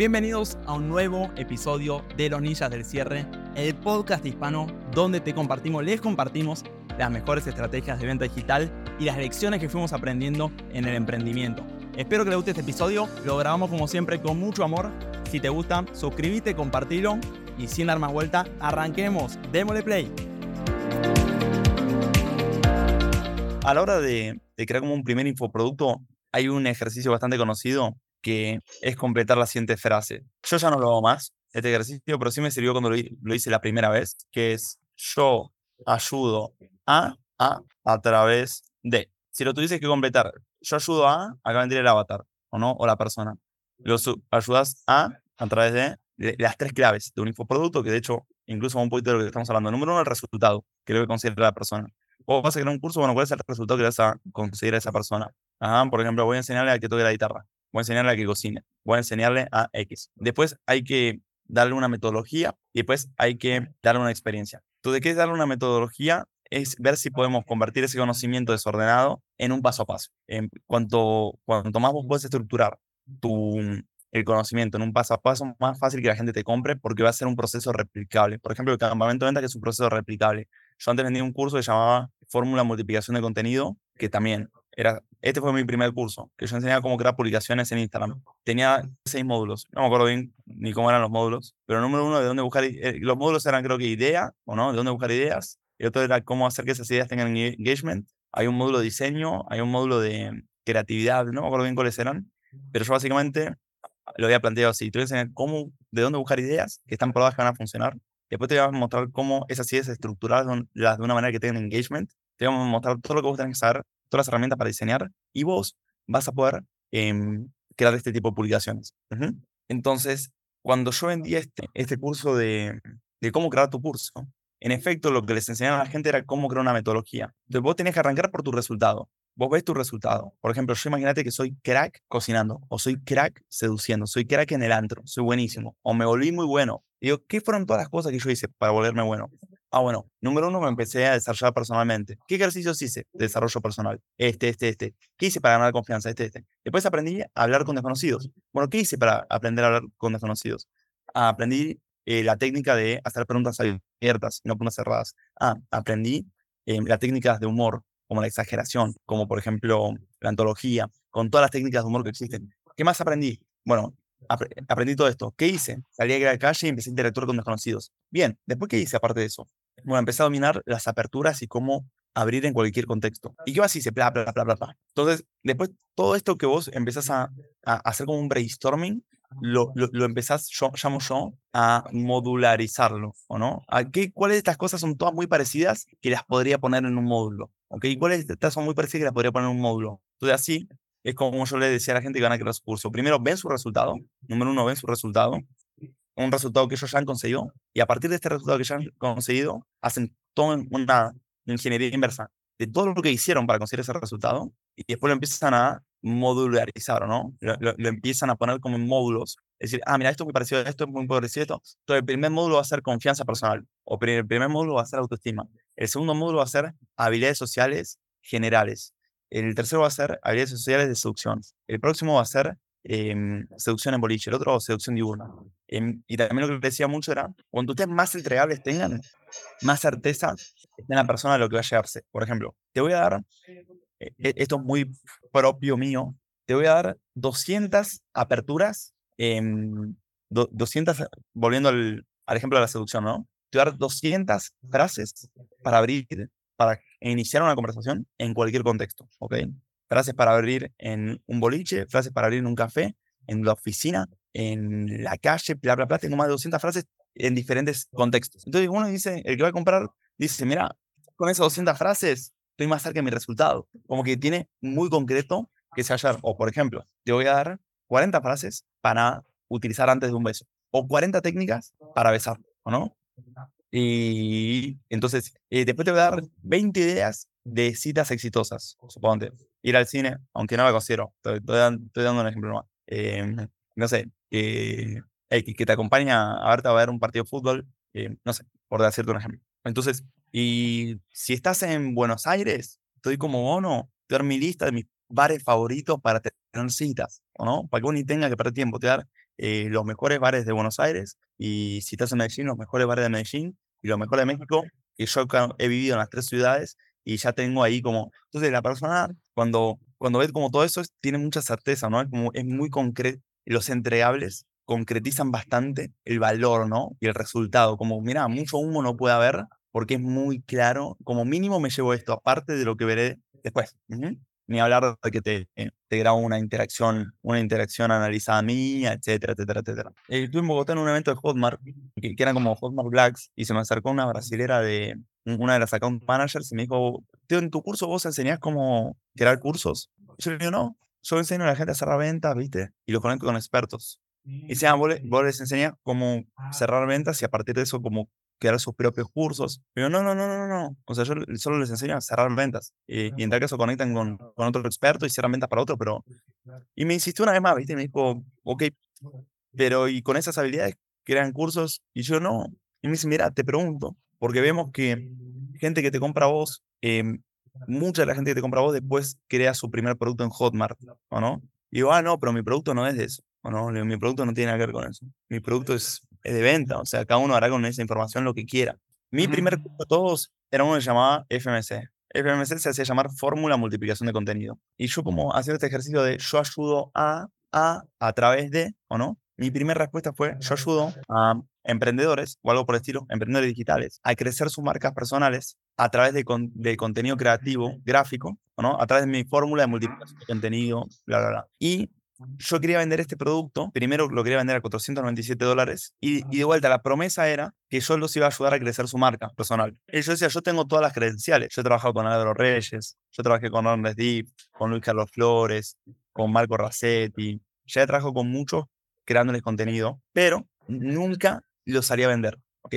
Bienvenidos a un nuevo episodio de Los Ninjas del Cierre, el podcast hispano donde te compartimos, les compartimos las mejores estrategias de venta digital y las lecciones que fuimos aprendiendo en el emprendimiento. Espero que les guste este episodio, lo grabamos como siempre con mucho amor. Si te gusta, suscríbete, compartilo y sin dar más vuelta, arranquemos, démosle play. A la hora de, crear como un primer infoproducto, hay un ejercicio bastante conocido que es completar la siguiente frase. Yo ya no lo hago más, este ejercicio, pero sí me sirvió cuando lo, hice la primera vez, que es yo ayudo a, a, a través de. Si lo tuvieses que completar, yo ayudo a, acá vendría el avatar, o no, o la persona. Lo ayudas a, a través de, las tres claves de un infoproducto, que de hecho, incluso un poquito de lo que estamos hablando. Número uno, el resultado, que lo que considera la persona. O vas a crear un curso, bueno, ¿cuál es el resultado que vas a conseguir a esa persona? Ajá, por ejemplo, voy a enseñarle a que toque la guitarra voy a enseñarle a que cocine, voy a enseñarle a X. Después hay que darle una metodología y después hay que darle una experiencia. Tú de qué es darle una metodología es ver si podemos convertir ese conocimiento desordenado en un paso a paso. En cuanto, cuanto más vos puedes estructurar tu, el conocimiento en un paso a paso, más fácil que la gente te compre porque va a ser un proceso replicable. Por ejemplo, el campamento de venta que es un proceso replicable. Yo antes vendí un curso que llamaba Fórmula Multiplicación de Contenido, que también era, este fue mi primer curso, que yo enseñaba cómo crear publicaciones en Instagram. Tenía seis módulos, no me acuerdo bien ni cómo eran los módulos, pero número uno, de dónde buscar, eh, los módulos eran creo que idea, o no, de dónde buscar ideas, y otro era cómo hacer que esas ideas tengan engagement. Hay un módulo de diseño, hay un módulo de creatividad, no me acuerdo bien cuáles eran, pero yo básicamente lo había planteado así, te voy a enseñar cómo, de dónde buscar ideas que están probadas que van a funcionar, después te voy a mostrar cómo esas ideas estructuradas de una manera que tengan engagement, te voy a mostrar todo lo que vos tenés que saber todas las herramientas para diseñar y vos vas a poder em, crear este tipo de publicaciones. Entonces, cuando yo vendí este, este curso de, de cómo crear tu curso, en efecto, lo que les enseñaba a la gente era cómo crear una metodología. Entonces, vos tenés que arrancar por tu resultado. Vos ves tu resultado. Por ejemplo, yo imagínate que soy crack cocinando, o soy crack seduciendo, soy crack en el antro, soy buenísimo, o me volví muy bueno. digo, ¿qué fueron todas las cosas que yo hice para volverme bueno? Ah, bueno, número uno me empecé a desarrollar personalmente. ¿Qué ejercicios hice de desarrollo personal? Este, este, este. ¿Qué hice para ganar confianza? Este, este. Después aprendí a hablar con desconocidos. Bueno, ¿qué hice para aprender a hablar con desconocidos? aprendí eh, la técnica de hacer preguntas abiertas y no preguntas cerradas. Ah, aprendí eh, las técnicas de humor, como la exageración, como por ejemplo la antología, con todas las técnicas de humor que existen. ¿Qué más aprendí? Bueno, aprendí todo esto. ¿Qué hice? Salí a la calle y empecé a interactuar con desconocidos. Bien, después ¿qué hice aparte de eso? Bueno, empecé a dominar las aperturas y cómo abrir en cualquier contexto. ¿Y qué más hice? Bla, bla, bla, bla, bla. Entonces, después, todo esto que vos empezás a, a hacer como un brainstorming, lo, lo, lo, empezás, yo, llamo yo, a modularizarlo, ¿o no? ¿A qué, ¿Cuáles de estas cosas son todas muy parecidas que las podría poner en un módulo? ¿Ok? ¿Cuáles de estas son muy parecidas que las podría poner en un módulo? Entonces, así es como yo le decía a la gente que van a crear su curso. Primero, ven su resultado. Número uno, ven su resultado un resultado que ellos ya han conseguido y a partir de este resultado que ya han conseguido, hacen toda una ingeniería inversa de todo lo que hicieron para conseguir ese resultado y después lo empiezan a modularizar, ¿no? Lo, lo, empiezan a poner como en módulos. Es decir, ah, mira, esto es muy parecido a esto, es muy parecido a esto. Entonces, el primer módulo va a ser confianza personal, o el primer módulo va a ser autoestima. El segundo módulo va a ser habilidades sociales generales. El tercero va a ser habilidades sociales de seducción. El próximo va a ser Em, seducción en boliche, el otro seducción diurna. Em, y también lo que decía mucho era, cuando ustedes más entregables tengan, más certeza en la persona de lo que va a llegarse. Por ejemplo, te voy a dar, e, e, esto es muy propio mío, te voy a dar 200 aperturas, 200, volviendo al, al ejemplo de la seducción, ¿no? Te voy a dar 200 frases para abrir, para iniciar una conversación en cualquier contexto, ¿ok? Frases para abrir en un boliche, frases para abrir en un café, en la oficina, en la calle, bla, bla, bla. Tengo más de 200 frases en diferentes contextos. Entonces uno dice, el que va a comprar, dice, mira, con esas 200 frases estoy más cerca de mi resultado. Como que tiene muy concreto que se hallar. O por ejemplo, te voy a dar 40 frases para utilizar antes de un beso. O 40 técnicas para besar, ¿o no? Y entonces, eh, después te voy a dar 20 ideas de citas exitosas, suponte ir al cine, aunque no lo considero, estoy, dando, un ejemplo más. Em, no sé, que, que te acompaña a verte a ver un partido de fútbol, eh, no sé, por decirte un ejemplo. Entonces, y si estás en Buenos Aires, estoy como bono, te dar mi lista de mis bares favoritos para tener citas, ¿o no? Para que uno tenga que perder tiempo, te dar eh, los mejores bares de Buenos Aires y si estás en Medellín, los mejores bares de Medellín y los mejores de México. Y yo he vivido en las tres ciudades y ya tengo ahí como... Entonces la persona cuando, cuando ve como todo eso tiene mucha certeza, ¿no? Es, como, es muy concreto. Los entregables concretizan bastante el valor, ¿no? Y el resultado. Como, mira, mucho humo no puede haber porque es muy claro. Como mínimo me llevo esto, aparte de lo que veré después. Ni hablar de que te, eh, te grabo una interacción, una interacción analizada mía, etcétera, etcétera, etcétera. Eh, estuve en Bogotá en un evento de Hotmart, que, que eran como Hotmart Blacks, y se me acercó una brasilera de una de las account managers y me dijo, tío, en tu curso vos enseñás cómo crear cursos. yo le digo, no, yo enseño a la gente a cerrar ventas, ¿viste? Y lo conecto con expertos. Y dice, ah, vos, les enseñas cómo cerrar ventas y a partir de eso cómo crear sus propios cursos. Pero no, no, no, no, no. O sea, yo solo les enseño a cerrar ventas. Y, y en tal caso conectan con, con otro experto y cierran ventas para otro, pero... Y me insistió una vez más, ¿viste? Y me dijo, ok, pero ¿y con esas habilidades crean cursos? Y yo no. Y me dice, mira, te pregunto, porque vemos que gente que te compra a vos, em, mucha de la gente que te compra a vos después crea su primer producto en Hotmart, ¿o no? Y digo, ah, no, pero mi producto no es de eso, ¿o no? Mi producto no tiene nada que ver con eso. Mi producto es de venta, o sea, cada uno hará con esa información lo que quiera. Mi primer curso de todos era uno que se llamaba FMC. FMC se hacía llamar Fórmula Multiplicación de Contenido. Y yo como hacía este ejercicio de yo ayudo a, a, a través de, ¿o no? Mi primera respuesta fue, yo ayudo a emprendedores o algo por el estilo, emprendedores digitales, a crecer sus marcas personales a través de, de contenido creativo, gráfico, ¿o no? A través de mi fórmula de multiplicación de contenido, bla, bla, bla. Y yo quería vender este producto, primero lo quería vender a 497 dólares y, y, de vuelta la promesa era que yo los iba a ayudar a crecer su marca personal. Y yo decía, yo tengo todas las credenciales, yo he trabajado con Álvaro Reyes, yo trabajé con Ernest Deep, con Luis Carlos Flores, con Marco Racetti, ya he trabajado con muchos creándoles contenido, pero nunca los haría vender, ¿ok?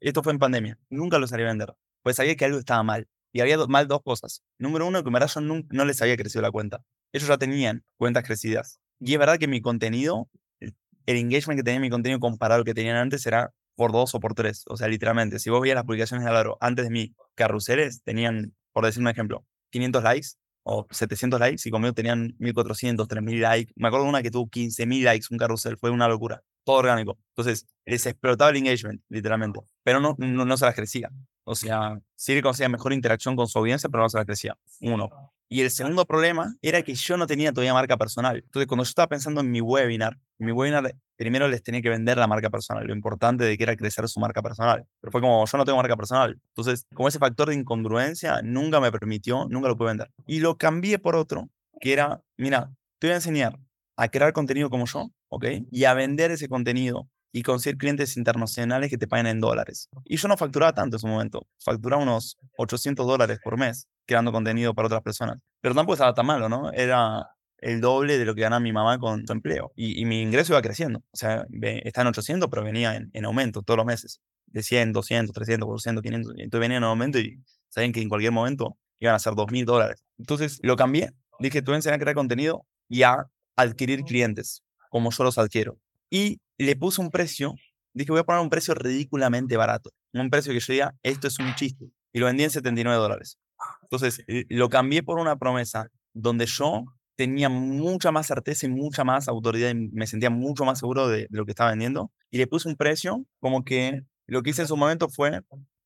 Esto fue en pandemia, nunca los haría vender, pues sabía que algo estaba mal. Y había mal dos cosas. Número uno, que en verdad yo no, no les había crecido la cuenta. Ellos ya tenían cuentas crecidas. Y es verdad que mi contenido, el engagement que tenía mi contenido comparado al que tenían antes era por dos o por tres. O sea, literalmente, si vos veías las publicaciones de Álvaro antes de mí, carruseles tenían, por decir un ejemplo, 500 likes o 700 likes y conmigo tenían 1400, 3000 likes. Me acuerdo de una que tuvo 15000 likes, un carrusel, fue una locura. Todo orgánico. Entonces, les explotaba el engagement, literalmente. Pero no, no, no se las crecía. O sea, sí que conseguía mejor interacción con su audiencia, pero no se las crecía. Uno. Y el segundo problema era que yo no tenía todavía marca personal. Entonces, cuando yo estaba pensando en mi webinar, en mi webinar primero les tenía que vender la marca personal, lo importante de que era crecer su marca personal. Pero fue como, yo no tengo marca personal. Entonces, como ese factor de incongruencia nunca me permitió, nunca lo pude vender. Y lo cambié por otro, que era, mira, te voy a enseñar a crear contenido como yo, ¿ok? Y a vender ese contenido y conseguir clientes internacionales que te paguen en dólares. Y yo no facturaba tanto en su momento, facturaba unos 800 dólares por mes creando contenido para otras personas. Pero tampoco estaba tan malo, ¿no? Era el doble de lo que ganaba mi mamá con su empleo. Y, mi ingreso iba creciendo. O sea, está en 800, pero venía en, aumento todos los meses. De 100, 200, 300, 400, 500. Entonces venía en aumento y saben que en cualquier momento iban a ser 2.000 dólares. Entonces lo cambié. Dije, tú enseñar a crear contenido y a adquirir clientes, como yo los adquiero. Y le puse un precio, dije, voy a poner un precio ridículamente barato, un precio que yo diga, esto es un chiste, y lo vendí en 79 dólares. Entonces, lo cambié por una promesa donde yo tenía mucha más certeza y mucha más autoridad y me sentía mucho más seguro de, lo que estaba vendiendo, y le puse un precio como que lo que hice en su momento fue,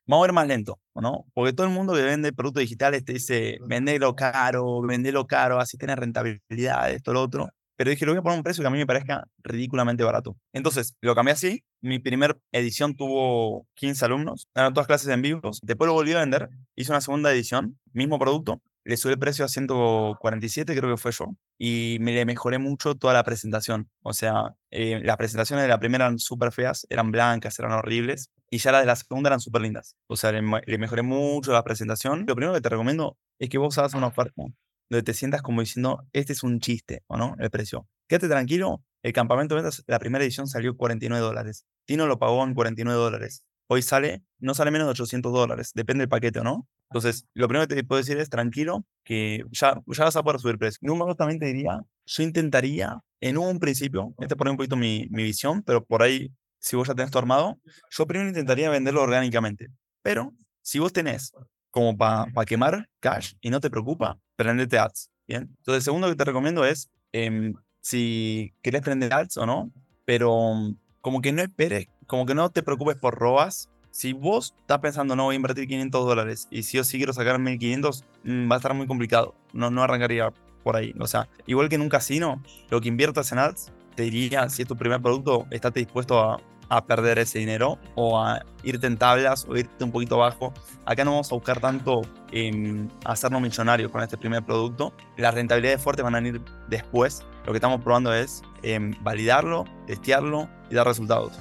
vamos a ver más lento, ¿no? Porque todo el mundo que vende productos digitales te dice, vendelo caro, vendelo caro, así tiene rentabilidad, esto, lo otro. Pero dije, lo voy a poner un precio que a mí me parezca ridículamente barato. Entonces, lo cambié así. Mi primer edición tuvo 15 alumnos. Eran todas clases en vivo. Después lo volví a vender. Hice una segunda edición, mismo producto. Le subí el precio a 147, creo que fue yo. Y me le mejoré mucho toda la presentación. O sea, eh, las presentaciones de la primera eran súper feas, eran blancas, eran horribles. Y ya las de la segunda eran súper lindas. O sea, le, le, mejoré mucho la presentación. Lo primero que te recomiendo es que vos hagas una oferta donde te sientas como diciendo, este es un chiste, ¿o no? El precio. Quédate tranquilo, el campamento de ventas, la primera edición salió 49 dólares. Tino lo pagó en 49 dólares. Hoy sale, no sale menos de 800 dólares, depende del paquete o no. Entonces, lo primero que te puedo decir es tranquilo, que ya, ya vas a poder subir precio. Número también te diría, yo intentaría en un principio, este por un poquito mi, mi visión, pero por ahí, si vos ya tenés tu armado, yo primero intentaría venderlo orgánicamente. Pero si vos tenés como para quemar cash y no te preocupa, prendete ads. Bien. Entonces, el segundo que te recomiendo es, em, si querés prender ads o no, pero mm, como que no esperes, como que no te preocupes por robas. Si vos estás pensando, no voy a invertir 500 dólares y si yo sí quiero sacar 1500, mm, va a estar muy complicado. No, no arrancaría por ahí. O sea, igual que en un casino, lo que inviertas en ads, te diría, si es tu primer producto, estate dispuesto a, a perder ese dinero o a irte en tablas o irte un poquito bajo. Acá no vamos a buscar tanto en hacernos millonarios con este primer producto. Las rentabilidades fuertes van a venir después. Lo que estamos probando es em, validarlo, testearlo y dar resultados.